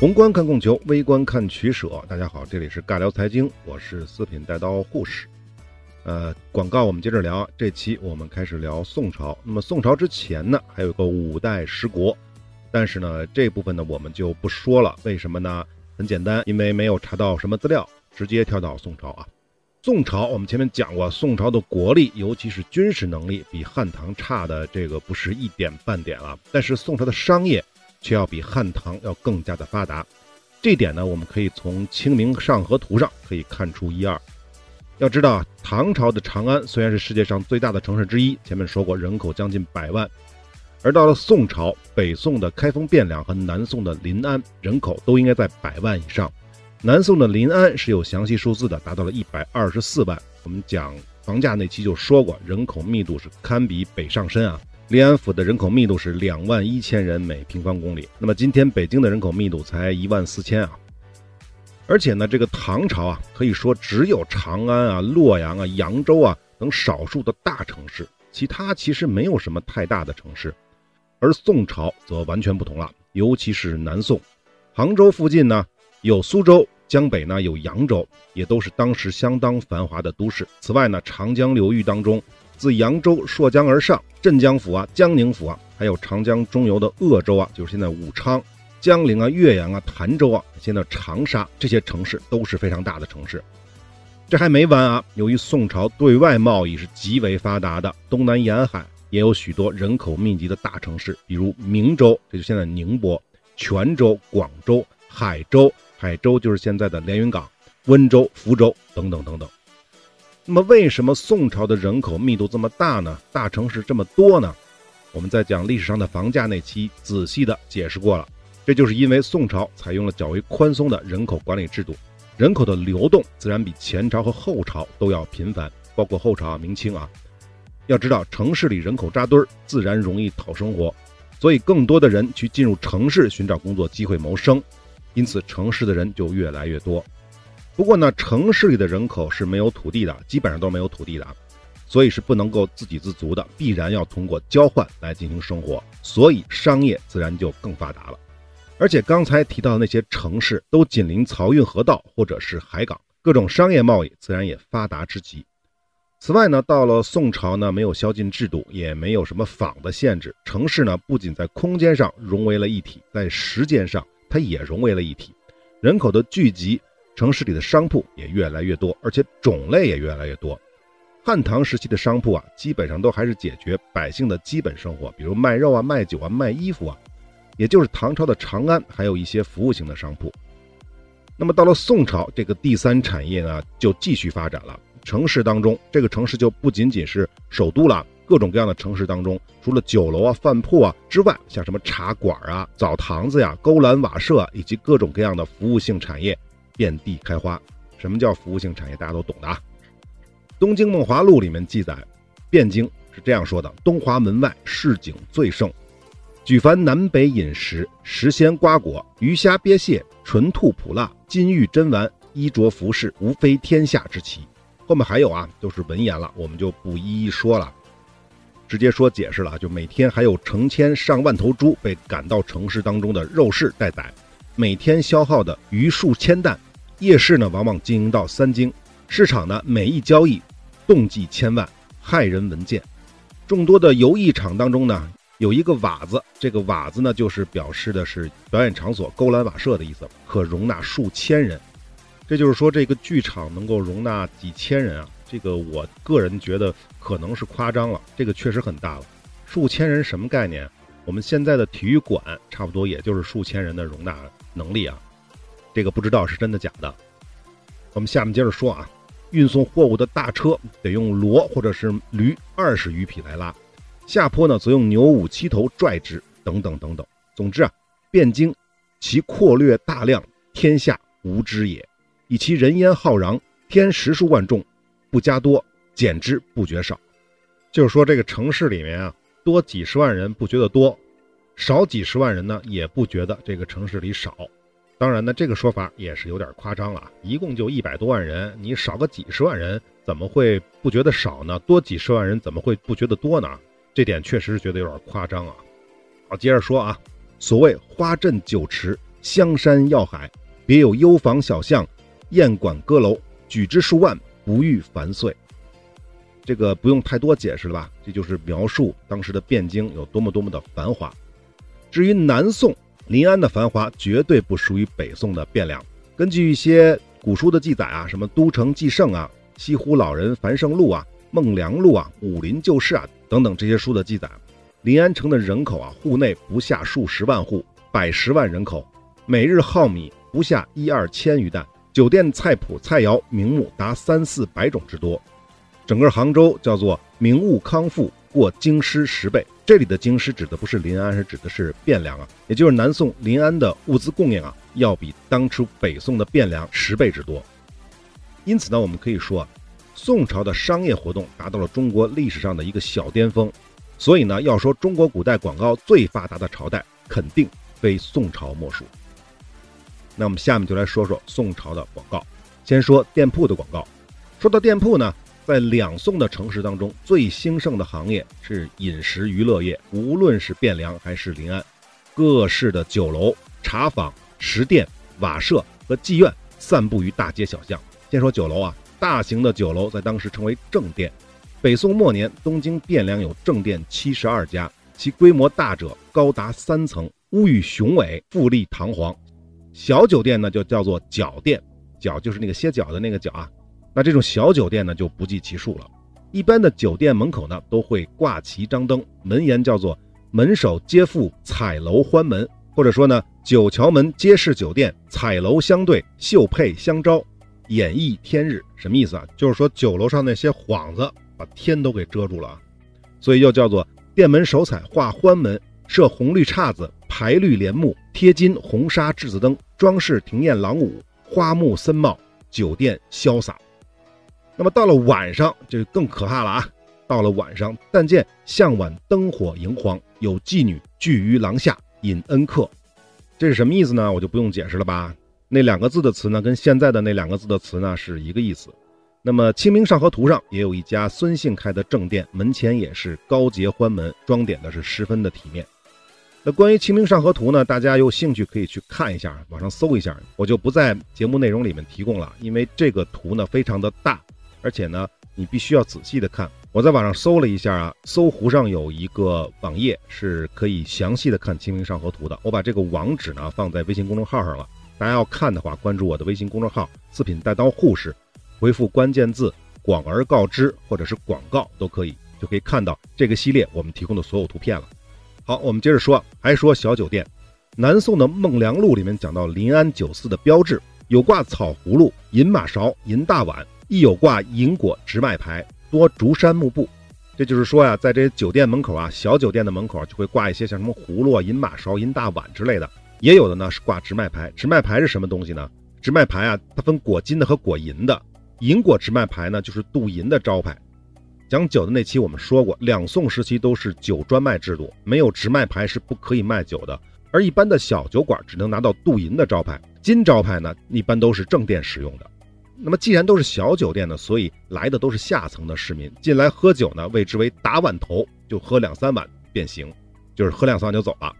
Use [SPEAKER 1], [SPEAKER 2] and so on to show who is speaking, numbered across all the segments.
[SPEAKER 1] 宏观看供求，微观看取舍。大家好，这里是尬聊财经，我是四品带刀护士。呃，广告我们接着聊，这期我们开始聊宋朝。那么宋朝之前呢，还有个五代十国，但是呢，这部分呢我们就不说了。为什么呢？很简单，因为没有查到什么资料，直接跳到宋朝啊。宋朝我们前面讲过，宋朝的国力，尤其是军事能力，比汉唐差的这个不是一点半点了。但是宋朝的商业。却要比汉唐要更加的发达，这点呢，我们可以从《清明上河图》上可以看出一二。要知道，唐朝的长安虽然是世界上最大的城市之一，前面说过人口将近百万，而到了宋朝，北宋的开封、汴梁和南宋的临安人口都应该在百万以上。南宋的临安是有详细数字的，达到了一百二十四万。我们讲房价那期就说过，人口密度是堪比北上深啊。临安府的人口密度是两万一千人每平方公里，那么今天北京的人口密度才一万四千啊。而且呢，这个唐朝啊，可以说只有长安啊、洛阳啊、扬州啊等少数的大城市，其他其实没有什么太大的城市。而宋朝则完全不同了，尤其是南宋，杭州附近呢有苏州，江北呢有扬州，也都是当时相当繁华的都市。此外呢，长江流域当中。自扬州溯江而上，镇江府啊、江宁府啊，还有长江中游的鄂州啊，就是现在武昌、江陵啊、岳阳啊、潭州啊，现在长沙这些城市都是非常大的城市。这还没完啊！由于宋朝对外贸易是极为发达的，东南沿海也有许多人口密集的大城市，比如明州，这就现在宁波、泉州、广州、海州，海州就是现在的连云港、温州、福州等等等等。那么，为什么宋朝的人口密度这么大呢？大城市这么多呢？我们在讲历史上的房价那期仔细的解释过了。这就是因为宋朝采用了较为宽松的人口管理制度，人口的流动自然比前朝和后朝都要频繁，包括后朝、明清啊。要知道，城市里人口扎堆儿，自然容易讨生活，所以更多的人去进入城市寻找工作机会谋生，因此城市的人就越来越多。不过呢，城市里的人口是没有土地的，基本上都没有土地的，所以是不能够自给自足的，必然要通过交换来进行生活，所以商业自然就更发达了。而且刚才提到的那些城市都紧邻漕运河道或者是海港，各种商业贸易自然也发达之极。此外呢，到了宋朝呢，没有宵禁制度，也没有什么坊的限制，城市呢不仅在空间上融为了一体，在时间上它也融为了一体，人口的聚集。城市里的商铺也越来越多，而且种类也越来越多。汉唐时期的商铺啊，基本上都还是解决百姓的基本生活，比如卖肉啊、卖酒啊、卖衣服啊。也就是唐朝的长安，还有一些服务型的商铺。那么到了宋朝，这个第三产业呢，就继续发展了。城市当中，这个城市就不仅仅是首都了，各种各样的城市当中，除了酒楼啊、饭铺啊之外，像什么茶馆啊、澡堂子呀、勾栏瓦舍以及各种各样的服务性产业。遍地开花，什么叫服务性产业？大家都懂的啊。《东京梦华录》里面记载，汴京是这样说的：东华门外市井最盛，举凡南北饮食、食鲜瓜果、鱼虾鳖蟹、纯兔脯腊、金玉珍玩、衣着服饰，无非天下之奇。后面还有啊，都是文言了，我们就不一一说了，直接说解释了。就每天还有成千上万头猪被赶到城市当中的肉市待宰，每天消耗的鱼数千担。夜市呢，往往经营到三更；市场呢，每一交易动计千万，骇人闻见。众多的游艺场当中呢，有一个瓦子，这个瓦子呢，就是表示的是表演场所、勾栏瓦舍的意思，可容纳数千人。这就是说，这个剧场能够容纳几千人啊？这个我个人觉得可能是夸张了，这个确实很大了。数千人什么概念？我们现在的体育馆差不多也就是数千人的容纳能力啊。这个不知道是真的假的。我们下面接着说啊，运送货物的大车得用骡或者是驴二十余匹来拉，下坡呢则用牛五七头拽之，等等等等。总之啊，汴京其阔略大量，天下无之也；以其人烟浩攘，天十数万众，不加多，减之不觉少。就是说，这个城市里面啊，多几十万人不觉得多，少几十万人呢也不觉得这个城市里少。当然呢，这个说法也是有点夸张了。一共就一百多万人，你少个几十万人，怎么会不觉得少呢？多几十万人怎么会不觉得多呢？这点确实是觉得有点夸张啊。好，接着说啊，所谓花镇酒池，香山要海，别有幽房小巷，宴馆歌楼，举之数万，不遇凡岁。这个不用太多解释了吧？这就是描述当时的汴京有多么多么的繁华。至于南宋临安的繁华，绝对不属于北宋的汴梁。根据一些古书的记载啊，什么《都城纪胜》啊、《西湖老人繁盛录》啊、《孟良录》啊、《武林旧事》啊等等这些书的记载，临安城的人口啊，户内不下数十万户，百十万人口，每日耗米不下一二千余担，酒店菜谱菜肴名目达三四百种之多。整个杭州叫做名物康复，过京师十倍。这里的京师指的不是临安，是指的是汴梁啊，也就是南宋临安的物资供应啊，要比当初北宋的汴梁十倍之多。因此呢，我们可以说，宋朝的商业活动达到了中国历史上的一个小巅峰。所以呢，要说中国古代广告最发达的朝代，肯定非宋朝莫属。那我们下面就来说说宋朝的广告。先说店铺的广告。说到店铺呢。在两宋的城市当中，最兴盛的行业是饮食娱乐业。无论是汴梁还是临安，各式的酒楼、茶坊、食店、瓦舍和妓院散布于大街小巷。先说酒楼啊，大型的酒楼在当时称为正店。北宋末年，东京汴梁有正店七十二家，其规模大者高达三层，屋宇雄伟，富丽堂皇。小酒店呢，就叫做脚店，脚就是那个歇脚的那个脚啊。那这种小酒店呢，就不计其数了。一般的酒店门口呢，都会挂旗张灯，门檐叫做“门首皆附彩楼欢门”，或者说呢，“九桥门皆是酒店，彩楼相对，绣配相招，演绎天日”。什么意思啊？就是说酒楼上那些幌子把天都给遮住了啊，所以又叫做店门首彩画欢门，设红绿叉子，排绿帘幕，贴金红纱稚子灯，装饰庭宴廊舞，花木森茂，酒店潇洒。那么到了晚上就更可怕了啊！到了晚上，但见向晚灯火荧黄，有妓女聚于廊下引恩客，这是什么意思呢？我就不用解释了吧。那两个字的词呢，跟现在的那两个字的词呢是一个意思。那么《清明上河图》上也有一家孙姓开的正店，门前也是高洁欢门，装点的是十分的体面。那关于《清明上河图》呢，大家有兴趣可以去看一下，网上搜一下，我就不在节目内容里面提供了，因为这个图呢非常的大。而且呢，你必须要仔细的看。我在网上搜了一下啊，搜狐上有一个网页是可以详细的看《清明上河图》的。我把这个网址呢放在微信公众号上了，大家要看的话，关注我的微信公众号“四品带刀护士”，回复关键字“广而告之”或者是“广告”都可以，就可以看到这个系列我们提供的所有图片了。好，我们接着说，还说小酒店。南宋的《孟良录》里面讲到临安酒肆的标志，有挂草葫芦、银马勺、银大碗。亦有挂银果直卖牌，多竹山幕布。这就是说呀，在这些酒店门口啊，小酒店的门口就会挂一些像什么葫芦、银马勺、银大碗之类的。也有的呢是挂直卖牌。直卖牌是什么东西呢？直卖牌啊，它分果金的和果银的。银果直卖牌呢，就是镀银的招牌。讲酒的那期我们说过，两宋时期都是酒专卖制度，没有直卖牌是不可以卖酒的。而一般的小酒馆只能拿到镀银的招牌，金招牌呢，一般都是正店使用的。那么既然都是小酒店呢，所以来的都是下层的市民进来喝酒呢，谓之为打碗头，就喝两三碗便行，就是喝两三碗就走了。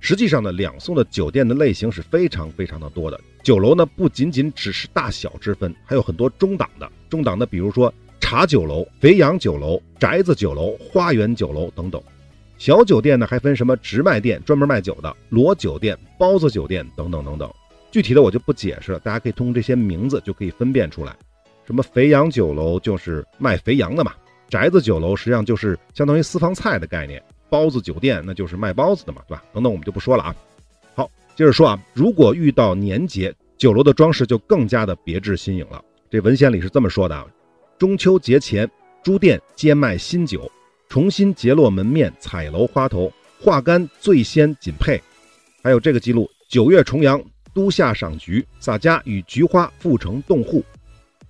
[SPEAKER 1] 实际上呢，两宋的酒店的类型是非常非常的多的。酒楼呢，不仅仅只是大小之分，还有很多中档的。中档的，比如说茶酒楼、肥羊酒楼、宅子酒楼、花园酒楼等等。小酒店呢，还分什么直卖店，专门卖酒的；裸酒店、包子酒店等等等等。具体的我就不解释了，大家可以通过这些名字就可以分辨出来。什么肥羊酒楼就是卖肥羊的嘛，宅子酒楼实际上就是相当于私房菜的概念，包子酒店那就是卖包子的嘛，对吧？等等我们就不说了啊。好，接着说啊，如果遇到年节，酒楼的装饰就更加的别致新颖了。这文献里是这么说的啊：中秋节前，诸店皆卖新酒，重新结落门面彩楼花头，画杆最先锦配。还有这个记录：九月重阳。都下赏菊，洒家与菊花复成洞户，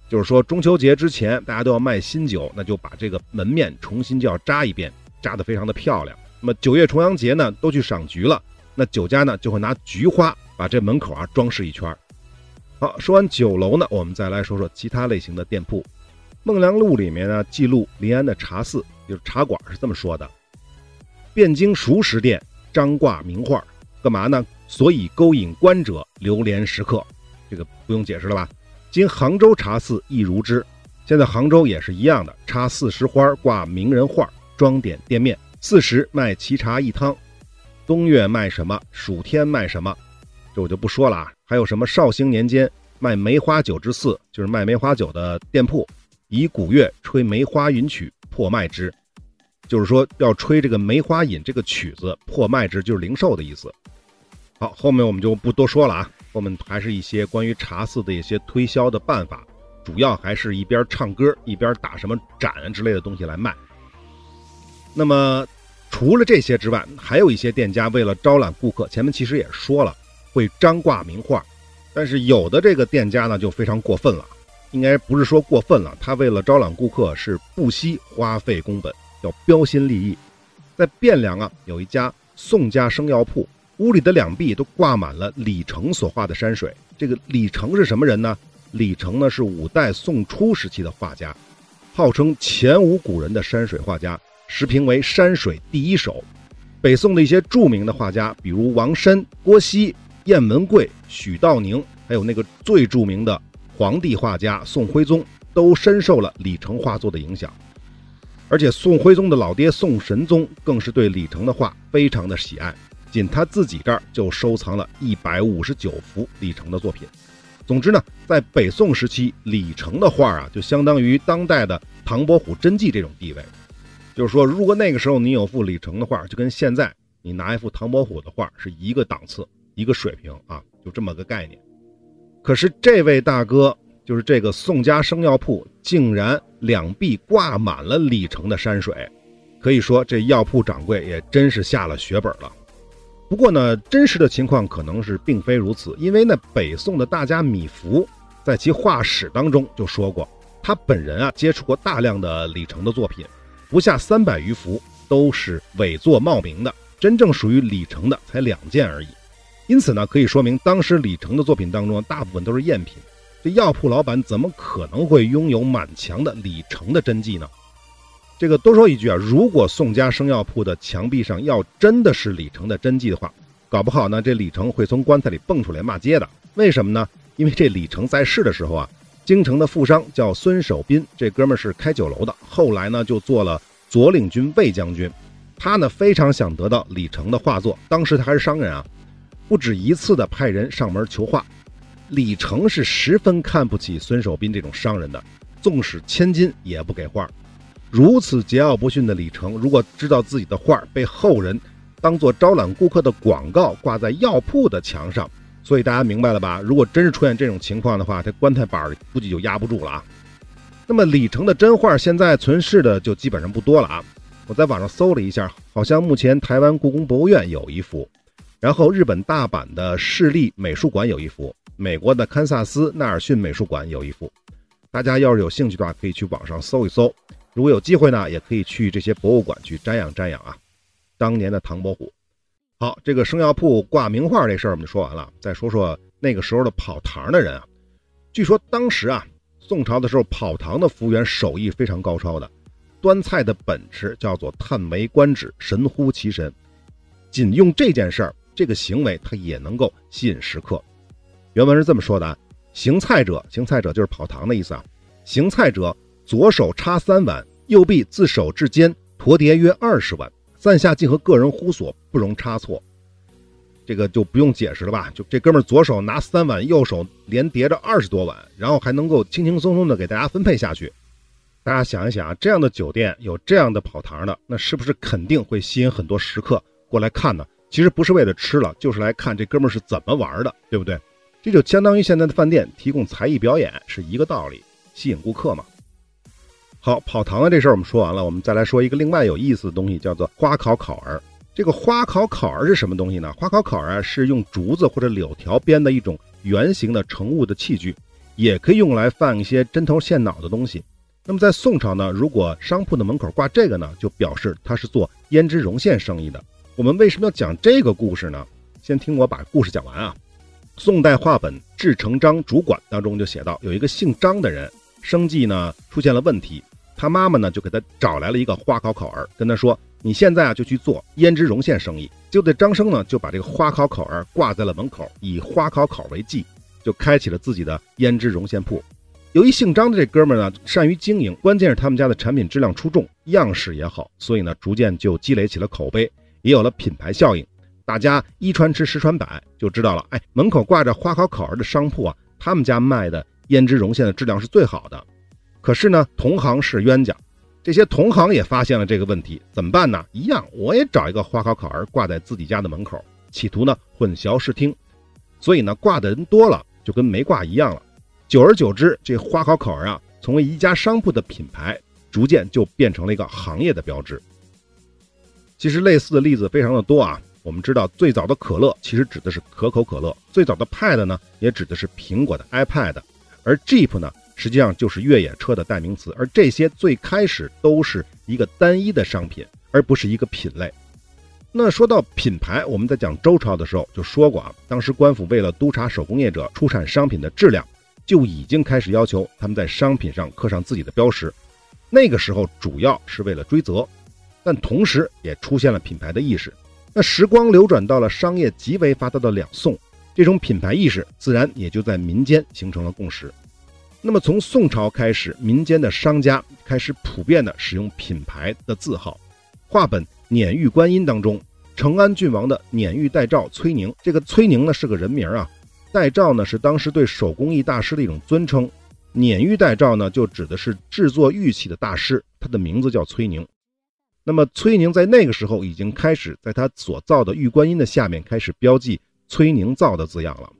[SPEAKER 1] 就是说中秋节之前大家都要卖新酒，那就把这个门面重新就要扎一遍，扎得非常的漂亮。那么九月重阳节呢，都去赏菊了，那酒家呢就会拿菊花把这门口啊装饰一圈。好，说完酒楼呢，我们再来说说其他类型的店铺。《孟良录》里面呢记录临安的茶肆，就是茶馆是这么说的：汴京熟食店张挂名画，干嘛呢？所以勾引官者流连食客。这个不用解释了吧？今杭州茶肆亦如之。现在杭州也是一样的，插四时花，挂名人画，装点店面。四时卖奇茶一汤，冬月卖什么？暑天卖什么？这我就不说了啊。还有什么绍兴年间卖梅花酒之肆，就是卖梅花酒的店铺，以古乐吹梅花云曲，破卖之。就是说要吹这个梅花引这个曲子，破卖之就是零售的意思。好，后面我们就不多说了啊，后面还是一些关于茶肆的一些推销的办法。主要还是一边唱歌一边打什么展之类的东西来卖。那么，除了这些之外，还有一些店家为了招揽顾客，前面其实也说了会张挂名画，但是有的这个店家呢就非常过分了，应该不是说过分了，他为了招揽顾客是不惜花费工本，要标新立异。在汴梁啊，有一家宋家生药铺，屋里的两壁都挂满了李成所画的山水。这个李成是什么人呢？李成呢是五代宋初时期的画家，号称前无古人的山水画家，时评为山水第一手。北宋的一些著名的画家，比如王申、郭熙、晏文贵、许道宁，还有那个最著名的皇帝画家宋徽宗，都深受了李成画作的影响。而且宋徽宗的老爹宋神宗更是对李成的画非常的喜爱，仅他自己这儿就收藏了一百五十九幅李成的作品。总之呢，在北宋时期，李成的画啊，就相当于当代的唐伯虎真迹这种地位。就是说，如果那个时候你有幅李成的画，就跟现在你拿一幅唐伯虎的画是一个档次、一个水平啊，就这么个概念。可是这位大哥，就是这个宋家生药铺，竟然两壁挂满了李成的山水，可以说这药铺掌柜也真是下了血本了。不过呢，真实的情况可能是并非如此，因为呢北宋的大家米芾在其画史当中就说过，他本人啊接触过大量的李成的作品，不下三百余幅都是伪作冒名的，真正属于李成的才两件而已。因此呢，可以说明当时李成的作品当中大部分都是赝品。这药铺老板怎么可能会拥有满墙的李成的真迹呢？这个多说一句啊，如果宋家生药铺的墙壁上要真的是李成的真迹的话，搞不好呢，这李成会从棺材里蹦出来骂街的。为什么呢？因为这李成在世的时候啊，京城的富商叫孙守斌，这哥们儿是开酒楼的，后来呢就做了左领军卫将军。他呢非常想得到李成的画作，当时他还是商人啊，不止一次的派人上门求画。李成是十分看不起孙守斌这种商人的，纵使千金也不给画。如此桀骜不驯的李成，如果知道自己的画被后人当做招揽顾客的广告挂在药铺的墙上，所以大家明白了吧？如果真是出现这种情况的话，这棺材板估计就压不住了啊。那么李成的真画现在存世的就基本上不多了啊。我在网上搜了一下，好像目前台湾故宫博物院有一幅，然后日本大阪的市立美术馆有一幅，美国的堪萨斯纳尔逊美术馆有一幅。大家要是有兴趣的话，可以去网上搜一搜。如果有机会呢，也可以去这些博物馆去瞻仰瞻仰啊，当年的唐伯虎。好，这个生药铺挂名画这事儿我们就说完了。再说说那个时候的跑堂的人啊，据说当时啊，宋朝的时候跑堂的服务员手艺非常高超的，端菜的本事叫做叹为观止，神乎其神。仅用这件事儿，这个行为他也能够吸引食客。原文是这么说的啊：行菜者，行菜者就是跑堂的意思啊，行菜者。左手插三碗，右臂自手至肩，驮叠约二十碗，三下竟和个人呼所，不容差错。这个就不用解释了吧？就这哥们儿左手拿三碗，右手连叠着二十多碗，然后还能够轻轻松松的给大家分配下去。大家想一想啊，这样的酒店有这样的跑堂的，那是不是肯定会吸引很多食客过来看呢？其实不是为了吃了，就是来看这哥们儿是怎么玩的，对不对？这就相当于现在的饭店提供才艺表演是一个道理，吸引顾客嘛。好，跑堂的这事儿我们说完了，我们再来说一个另外有意思的东西，叫做花烤烤儿。这个花烤烤儿是什么东西呢？花烤烤儿啊是用竹子或者柳条编的一种圆形的盛物的器具，也可以用来放一些针头线脑的东西。那么在宋朝呢，如果商铺的门口挂这个呢，就表示他是做胭脂绒线生意的。我们为什么要讲这个故事呢？先听我把故事讲完啊。宋代话本《制成章主管》当中就写到，有一个姓张的人，生计呢出现了问题。他妈妈呢，就给他找来了一个花烤烤儿，跟他说：“你现在啊就去做胭脂绒线生意。就这张生呢就把这个花烤烤儿挂在了门口，以花烤烤为记，就开启了自己的胭脂绒线铺。由于姓张的这哥们呢善于经营，关键是他们家的产品质量出众，样式也好，所以呢逐渐就积累起了口碑，也有了品牌效应。大家一传十，十传百，就知道了。哎，门口挂着花烤烤儿的商铺啊，他们家卖的胭脂绒线的质量是最好的。可是呢，同行是冤家，这些同行也发现了这个问题，怎么办呢？一样，我也找一个花烤烤儿挂在自己家的门口，企图呢混淆视听。所以呢，挂的人多了，就跟没挂一样了。久而久之，这花烤烤儿啊，从一家商铺的品牌，逐渐就变成了一个行业的标志。其实类似的例子非常的多啊。我们知道，最早的可乐其实指的是可口可乐，最早的 Pad 呢，也指的是苹果的 iPad，而 Jeep 呢，实际上就是越野车的代名词。而这些最开始都是一个单一的商品，而不是一个品类。那说到品牌，我们在讲周朝的时候就说过啊，当时官府为了督查手工业者出产商品的质量。就已经开始要求他们在商品上刻上自己的标识，那个时候主要是为了追责，但同时也出现了品牌的意识。那时光流转到了商业极为发达的两宋，这种品牌意识自然也就在民间形成了共识。那么从宋朝开始，民间的商家开始普遍的使用品牌的字号。话本《碾玉观音》当中，成安郡王的碾玉代诏崔宁，这个崔宁呢是个人名啊。代诏呢是当时对手工艺大师的一种尊称，碾玉代诏呢就指的是制作玉器的大师，他的名字叫崔宁。那么崔宁在那个时候已经开始在他所造的玉观音的下面开始标记“崔宁造”的字样了。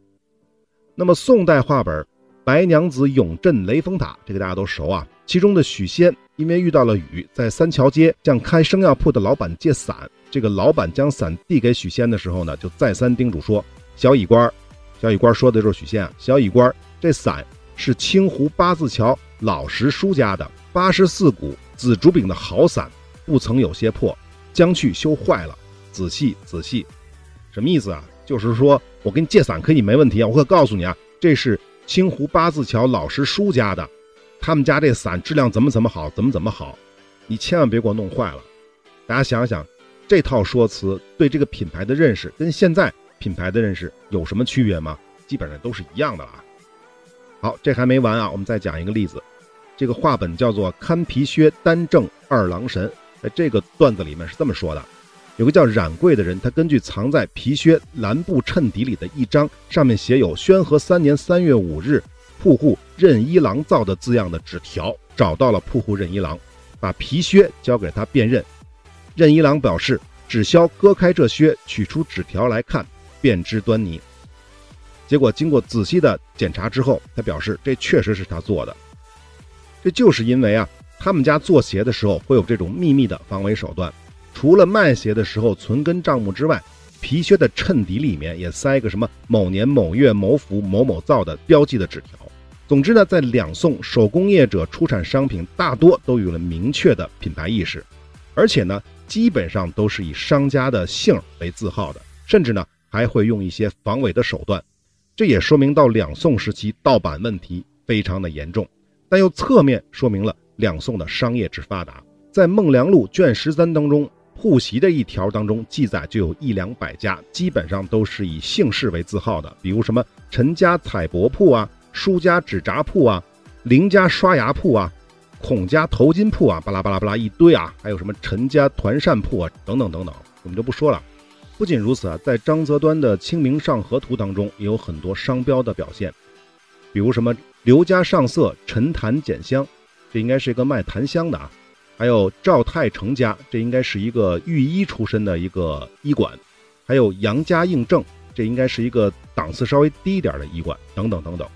[SPEAKER 1] 那么宋代画本《白娘子永镇雷峰塔》，这个大家都熟啊。其中的许仙因为遇到了雨，在三桥街向开生药铺的老板借伞，这个老板将伞递给许仙的时候呢，就再三叮嘱说：“小乙官。”小乙官说的就是许仙啊，小乙官，这伞是清湖八字桥老石叔家的八十四股紫竹柄的好伞，不曾有些破，将去修坏了。仔细仔细，什么意思啊？就是说我给你借伞可以没问题啊，我可告诉你啊，这是清湖八字桥老师叔家的，他们家这伞质量怎么怎么好，怎么怎么好，你千万别给我弄坏了。大家想想，这套说辞对这个品牌的认识跟现在。品牌的认识有什么区别吗？基本上都是一样的了。好，这还没完啊，我们再讲一个例子。这个话本叫做《看皮靴单正二郎神》。在这个段子里面是这么说的：有个叫冉贵的人，他根据藏在皮靴蓝布衬底里的一张上面写有“宣和三年三月五日，铺户任一郎造”的字样的纸条，找到了铺户任一郎，把皮靴交给他辨认。任一郎表示，只需割开这靴，取出纸条来看。便知端倪。结果经过仔细的检查之后，他表示这确实是他做的。这就是因为啊，他们家做鞋的时候会有这种秘密的防伪手段，除了卖鞋的时候存根账目之外，皮靴的衬底里面也塞个什么某年某月某府某某造的标记的纸条。总之呢，在两宋手工业者出产商品大多都有了明确的品牌意识，而且呢，基本上都是以商家的姓为字号的，甚至呢。还会用一些防伪的手段，这也说明到两宋时期盗版问题非常的严重，但又侧面说明了两宋的商业之发达。在《孟良录》卷十三当中，铺席的一条当中记载就有一两百家，基本上都是以姓氏为字号的，比如什么陈家彩帛铺啊、舒家纸扎铺啊、林家刷牙铺啊、孔家头巾铺啊，巴拉巴拉巴拉一堆啊，还有什么陈家团扇铺啊，等等等等，我们就不说了。不仅如此啊，在张择端的《清明上河图》当中也有很多商标的表现，比如什么刘家上色陈檀碱香，这应该是一个卖檀香的啊；还有赵太成家，这应该是一个御医出身的一个医馆；还有杨家应正，这应该是一个档次稍微低一点的医馆，等等等等。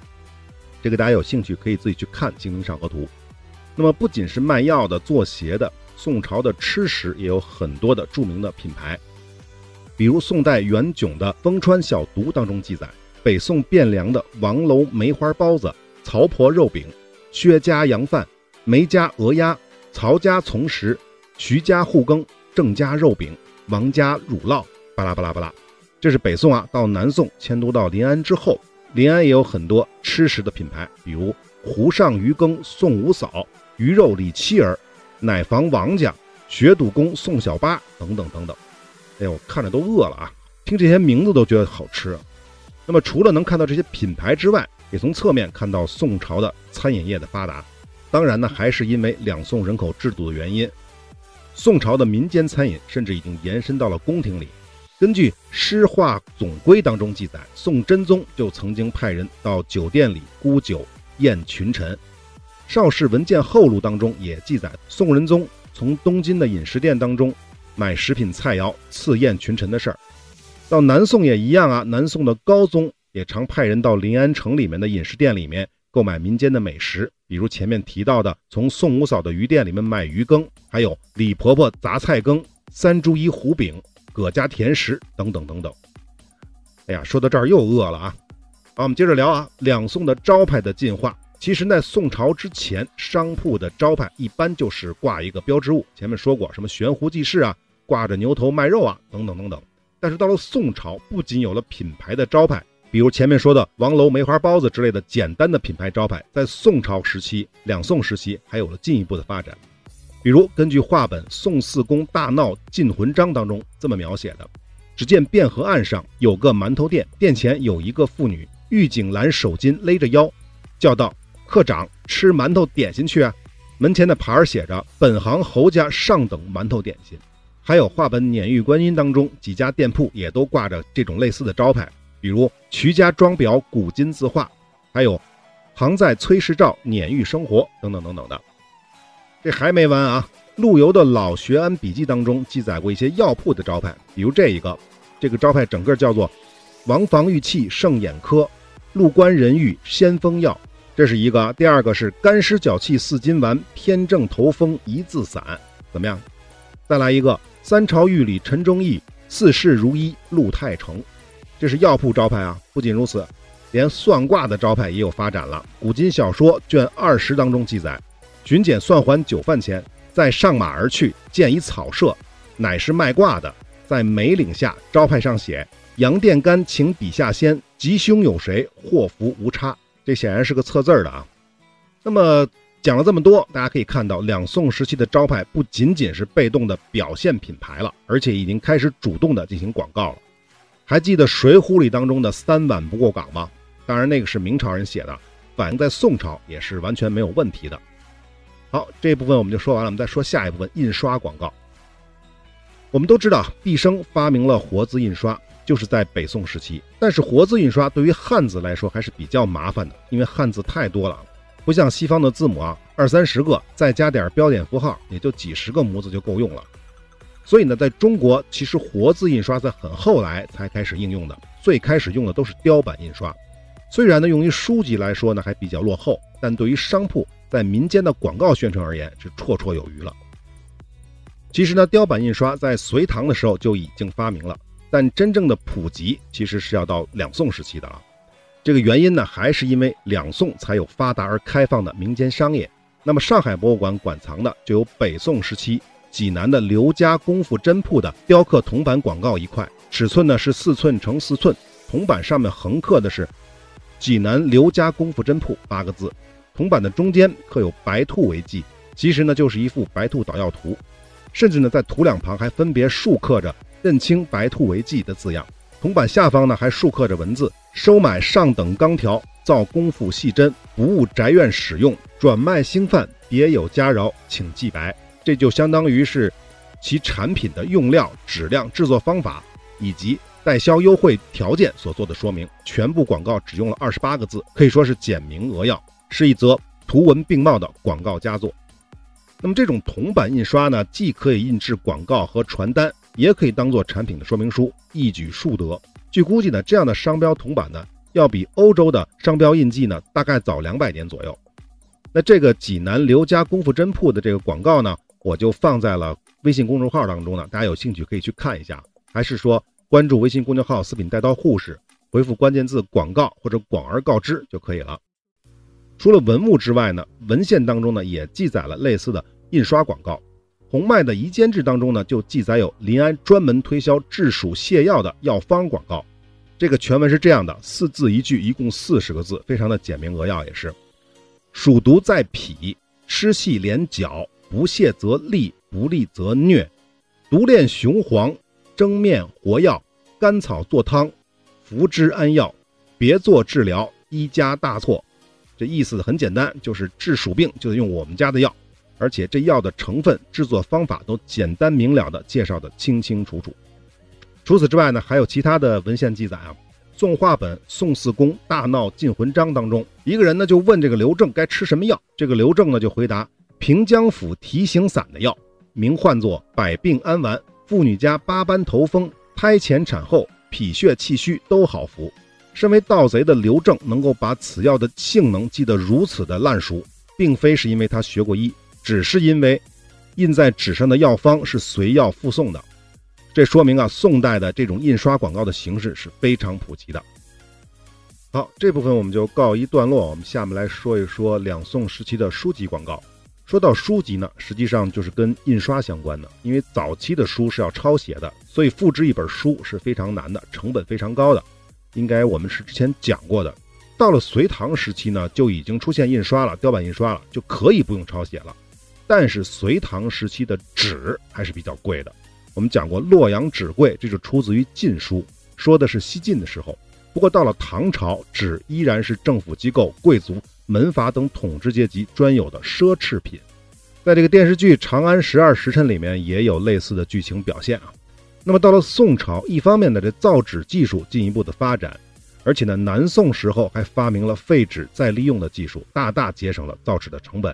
[SPEAKER 1] 这个大家有兴趣可以自己去看《清明上河图》。那么不仅是卖药的、做鞋的，宋朝的吃食也有很多的著名的品牌。比如宋代元炯的《封川小读》当中记载，北宋汴梁的王楼梅花包子、曹婆肉饼、薛家羊饭、梅家鹅鸭、曹家从食、徐家护羹、郑家肉饼、王家乳酪，巴拉巴拉巴拉。这是北宋啊。到南宋迁都到临安之后，临安也有很多吃食的品牌，比如湖上鱼羹宋五嫂、鱼肉李七儿、奶房王家、学赌公宋小八等等等等。哎呦，看着都饿了啊！听这些名字都觉得好吃。那么除了能看到这些品牌之外，也从侧面看到宋朝的餐饮业的发达。当然呢，还是因为两宋人口制度的原因，宋朝的民间餐饮甚至已经延伸到了宫廷里。根据《诗画总规》当中记载，宋真宗就曾经派人到酒店里沽酒宴群臣。《邵氏文件后录》当中也记载，宋仁宗从东京的饮食店当中买食品菜肴赐宴群臣的事儿。到南宋也一样啊，南宋的高宗也常派人到临安城里面的饮食店里面购买民间的美食，比如前面提到的从宋五嫂的鱼店里面买鱼羹，还有李婆婆杂菜羹、三猪一糊饼。葛家甜食等等等等。哎呀，说到这儿又饿了啊！好，我们接着聊啊。两宋的招牌的进化，其实，在宋朝之前，商铺的招牌一般就是挂一个标志物。前面说过，什么悬壶济世啊，挂着牛头卖肉啊，等等等等。但是到了宋朝，不仅有了品牌的招牌，比如前面说的王楼梅花包子之类的简单的品牌招牌，在宋朝时期、两宋时期还有了进一步的发展。比如，根据话本《宋四公大闹禁魂章》当中这么描写的：只见汴河岸上有个馒头店，店前有一个妇女，玉颈蓝手巾勒着腰，叫道：“客长，吃馒头点心去啊！”门前的牌儿写着：“本行侯家上等馒头点心。”还有话本《碾玉观音》当中几家店铺也都挂着这种类似的招牌，比如徐家装裱古今字画，还有行在崔氏照碾玉生活等等等等的。这还没完啊！陆游的老学庵笔记当中记载过一些药铺的招牌，比如这一个，这个招牌整个叫做“王房玉器圣眼科，陆关人玉先锋药”，这是一个；第二个是干湿脚气四金丸，天正头风一字散，怎么样？再来一个三朝御里陈忠义，四世如一陆太成，这是药铺招牌啊！不仅如此，连算卦的招牌也有发展了。古今小说卷二十当中记载。巡检算还酒饭钱，再上马而去，见一草舍，乃是卖卦的。在梅岭下招牌上写：“杨殿干请笔下仙，吉凶有谁？祸福无差。”这显然是个测字的啊。那么讲了这么多，大家可以看到，两宋时期的招牌不仅仅是被动的表现品牌了，而且已经开始主动的进行广告了。还记得《水浒》里当中的“三碗不过岗”吗？当然，那个是明朝人写的，反映在宋朝也是完全没有问题的。好，这部分我们就说完了。我们再说下一部分，印刷广告。我们都知道，毕生发明了活字印刷，就是在北宋时期。但是活字印刷对于汉字来说还是比较麻烦的，因为汉字太多了，不像西方的字母啊，二三十个，再加点标点符号，也就几十个模子就够用了。所以呢，在中国，其实活字印刷在很后来才开始应用的，最开始用的都是雕版印刷。虽然呢，用于书籍来说呢还比较落后，但对于商铺。在民间的广告宣传而言是绰绰有余了。其实呢，雕版印刷在隋唐的时候就已经发明了，但真正的普及其实是要到两宋时期的了。这个原因呢，还是因为两宋才有发达而开放的民间商业。那么上海博物馆馆藏的就有北宋时期济南的刘家功夫针铺的雕刻铜板广告一块，尺寸呢是四寸乘四寸，铜板上面横刻的是“济南刘家功夫针铺”八个字。铜板的中间刻有白兔为记，其实呢就是一幅白兔捣药图，甚至呢在图两旁还分别竖刻着“认清白兔为记”的字样。铜板下方呢还竖刻着文字：“收买上等钢条，造功夫细针，不误宅院使用。转卖兴贩，别有佳饶，请记白。”这就相当于是其产品的用料、质量、制作方法以及代销优惠条件所做的说明。全部广告只用了二十八个字，可以说是简明扼要。是一则图文并茂的广告佳作。那么这种铜版印刷呢，既可以印制广告和传单，也可以当做产品的说明书，一举数得。据估计呢，这样的商标铜版呢，要比欧洲的商标印记呢，大概早两百年左右。那这个济南刘家功夫针铺的这个广告呢，我就放在了微信公众号当中呢，大家有兴趣可以去看一下。还是说关注微信公众号“四品带刀护士”，回复关键字“广告”或者“广而告之”就可以了。除了文物之外呢，文献当中呢也记载了类似的印刷广告。洪迈的《夷坚志》当中呢就记载有临安专门推销治暑泻药的药方广告。这个全文是这样的，四字一句，一共四十个字，非常的简明扼要，也是。暑毒在脾，湿气连脚，不泻则利，不利则虐。独炼雄黄，蒸面活药，甘草做汤，服之安药。别做治疗，医家大错。这意思很简单，就是治鼠病就得用我们家的药，而且这药的成分、制作方法都简单明了的介绍的清清楚楚。除此之外呢，还有其他的文献记载啊。宋画本《宋四公大闹禁魂章》当中，一个人呢就问这个刘正该吃什么药，这个刘正呢就回答平江府提刑散的药。名唤作百病安丸，妇女家八般头风，胎前产后，脾血气虚都好服。身为盗贼的刘正能够把此药的性能记得如此的烂熟，并非是因为他学过医，只是因为印在纸上的药方是随药附送的。这说明啊，宋代的这种印刷广告的形式是非常普及的。好，这部分我们就告一段落，我们下面来说一说两宋时期的书籍广告。说到书籍呢，实际上就是跟印刷相关的。因为早期的书是要抄写的，所以复制一本书是非常难的，成本非常高的。应该我们是之前讲过的。到了隋唐时期呢，就已经出现印刷了，雕版印刷了，就可以不用抄写了。但是隋唐时期的纸还是比较贵的。我们讲过洛阳纸贵，这就出自于晋书，说的是西晋的时候。不过到了唐朝，纸依然是政府机构、贵族。门阀等统治阶级专有的奢侈品，在这个电视剧《长安十二时辰》里面也有类似的剧情表现啊。那么到了宋朝，一方面呢，这造纸技术进一步的发展，而且呢，南宋时候还发明了废纸再利用的技术，大大节省了造纸的成本。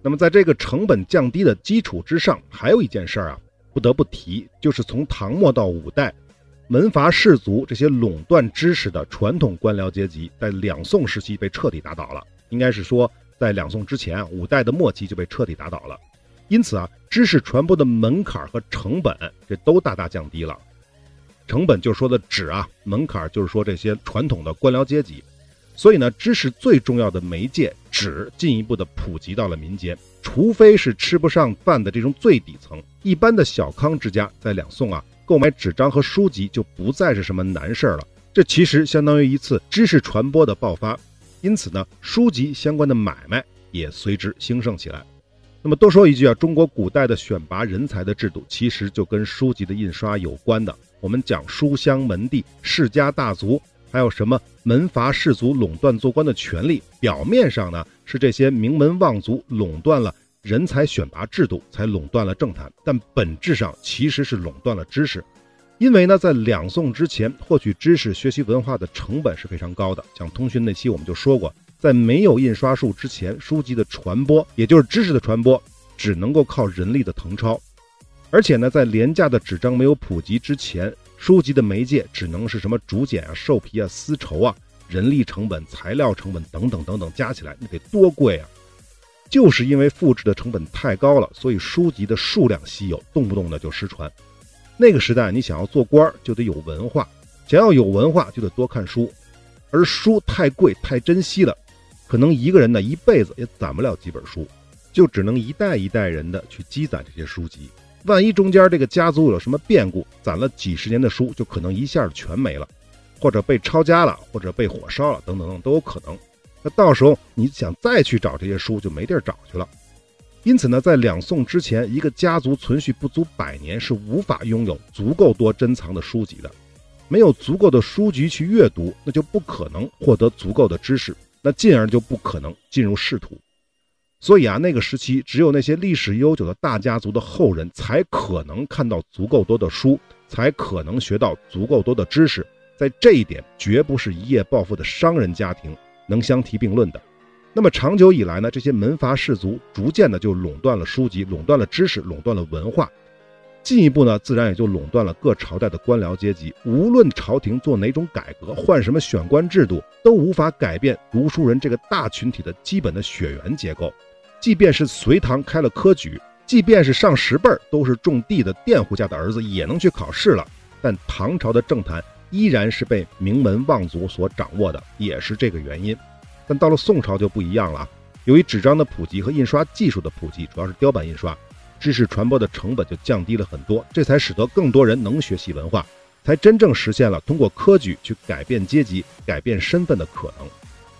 [SPEAKER 1] 那么在这个成本降低的基础之上，还有一件事儿啊，不得不提，就是从唐末到五代。门阀士族这些垄断知识的传统官僚阶级，在两宋时期被彻底打倒了。应该是说，在两宋之前，五代的末期就被彻底打倒了。因此啊，知识传播的门槛和成本，这都大大降低了。成本就是说的纸啊，门槛就是说这些传统的官僚阶级。所以呢，知识最重要的媒介纸，进一步的普及到了民间。除非是吃不上饭的这种最底层，一般的小康之家，在两宋啊。购买纸张和书籍就不再是什么难事儿了，这其实相当于一次知识传播的爆发，因此呢，书籍相关的买卖也随之兴盛起来。那么多说一句啊，中国古代的选拔人才的制度其实就跟书籍的印刷有关的。我们讲书香门第、世家大族，还有什么门阀士族垄断做官的权利，表面上呢是这些名门望族垄断了。人才选拔制度才垄断了政坛，但本质上其实是垄断了知识。因为呢，在两宋之前，获取知识、学习文化的成本是非常高的。讲通讯那期我们就说过，在没有印刷术之前，书籍的传播，也就是知识的传播，只能够靠人力的誊抄。而且呢，在廉价的纸张没有普及之前，书籍的媒介只能是什么竹简啊、兽皮啊、丝绸啊，人力成本、材料成本等等等等加起来，那得多贵啊！就是因为复制的成本太高了，所以书籍的数量稀有，动不动的就失传。那个时代，你想要做官就得有文化，想要有文化就得多看书，而书太贵太珍惜了，可能一个人呢一辈子也攒不了几本书，就只能一代一代人的去积攒这些书籍。万一中间这个家族有什么变故，攒了几十年的书就可能一下全没了，或者被抄家了，或者被火烧了，等等等都有可能。那到时候你想再去找这些书就没地儿找去了，因此呢，在两宋之前，一个家族存续不足百年是无法拥有足够多珍藏的书籍的，没有足够的书籍去阅读，那就不可能获得足够的知识，那进而就不可能进入仕途。所以啊，那个时期只有那些历史悠久的大家族的后人才可能看到足够多的书，才可能学到足够多的知识，在这一点绝不是一夜暴富的商人家庭。能相提并论的，那么长久以来呢，这些门阀士族逐渐的就垄断了书籍，垄断了知识，垄断了文化，进一步呢，自然也就垄断了各朝代的官僚阶级。无论朝廷做哪种改革，换什么选官制度，都无法改变读书人这个大群体的基本的血缘结构。即便是隋唐开了科举，即便是上十辈儿都是种地的佃户家的儿子也能去考试了，但唐朝的政坛。依然是被名门望族所掌握的，也是这个原因。但到了宋朝就不一样了，由于纸张的普及和印刷技术的普及，主要是雕版印刷，知识传播的成本就降低了很多，这才使得更多人能学习文化，才真正实现了通过科举去改变阶级、改变身份的可能。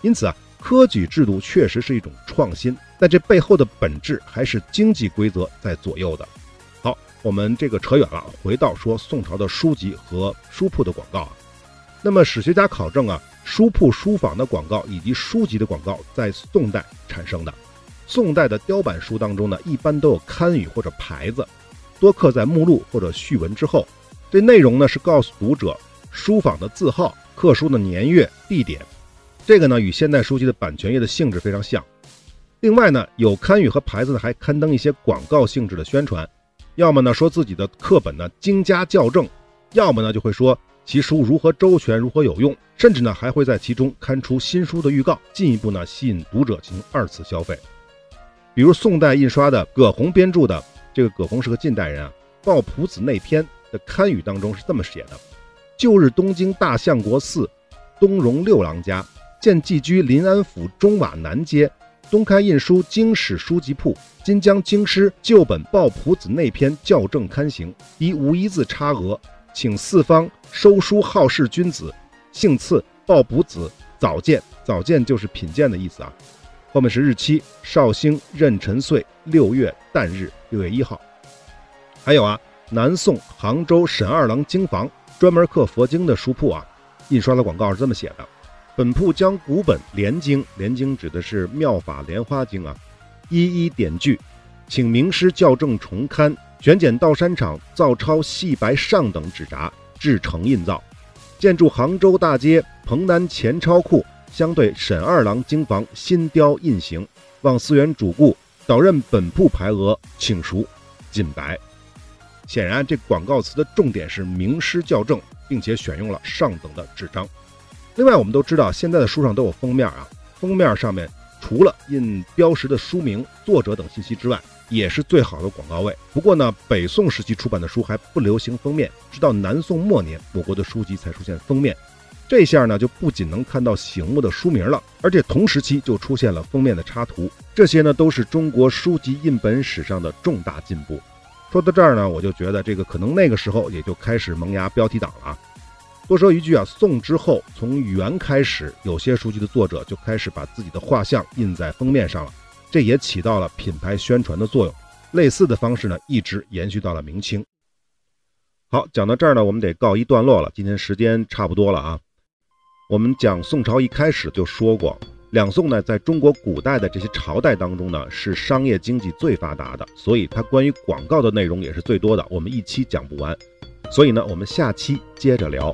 [SPEAKER 1] 因此啊，科举制度确实是一种创新，但这背后的本质还是经济规则在左右的。好我们这个扯远了，回到说宋朝的书籍和书铺的广告啊。那么史学家考证啊，书铺、书坊的广告以及书籍的广告在宋代产生的。宋代的雕版书当中呢，一般都有刊语或者牌子，多刻在目录或者序文之后。这内容呢是告诉读者书坊的字号、刻书的年月、地点。这个呢与现代书籍的版权页的性质非常像。另外呢，有刊语和牌子呢还刊登一些广告性质的宣传，要么呢说自己的课本呢精加校正，要么呢就会说其书如何周全、如何有用，甚至呢还会在其中刊出新书的预告，进一步呢吸引读者进行二次消费。比如宋代印刷的葛洪编著的，这个葛洪是个近代人啊，《抱朴子内篇》的刊语当中是这么写的：旧日东京大相国寺东荣六郎家。现寄居临安府中瓦南街，东开印书经史书籍铺。今将经师旧本《抱朴子内篇》校正刊行，一无一字差额，请四方收书好事君子，姓次抱朴子早见。早见就是品鉴的意思啊。后面是日期：绍兴壬辰岁六月旦日，六月一号。还有啊，南宋杭州沈二郎经房专门刻佛经的书铺啊，印刷的广告是这么写的。本铺将古本连经，连经指的是《妙法莲花经》啊，一一点句，请名师校正重刊，选拣道山场造抄细白上等纸札，制成印造。建筑杭州大街彭南前钞库，相对沈二郎经房新雕印行，望思源主顾导认本铺牌额，请熟锦白。显然，这广告词的重点是名师校正，并且选用了上等的纸张。另外，我们都知道，现在的书上都有封面啊。封面上面除了印标识的书名、作者等信息之外，也是最好的广告位。不过呢，北宋时期出版的书还不流行封面，直到南宋末年，我国的书籍才出现封面。这下呢，就不仅能看到醒目的书名了，而且同时期就出现了封面的插图。这些呢，都是中国书籍印本史上的重大进步。说到这儿呢，我就觉得这个可能那个时候也就开始萌芽标题党了。多说一句啊，宋之后，从元开始，有些书籍的作者就开始把自己的画像印在封面上了，这也起到了品牌宣传的作用。类似的方式呢，一直延续到了明清。好，讲到这儿呢，我们得告一段落了。今天时间差不多了啊。我们讲宋朝一开始就说过，两宋呢，在中国古代的这些朝代当中呢，是商业经济最发达的，所以它关于广告的内容也是最多的。我们一期讲不完，所以呢，我们下期接着聊。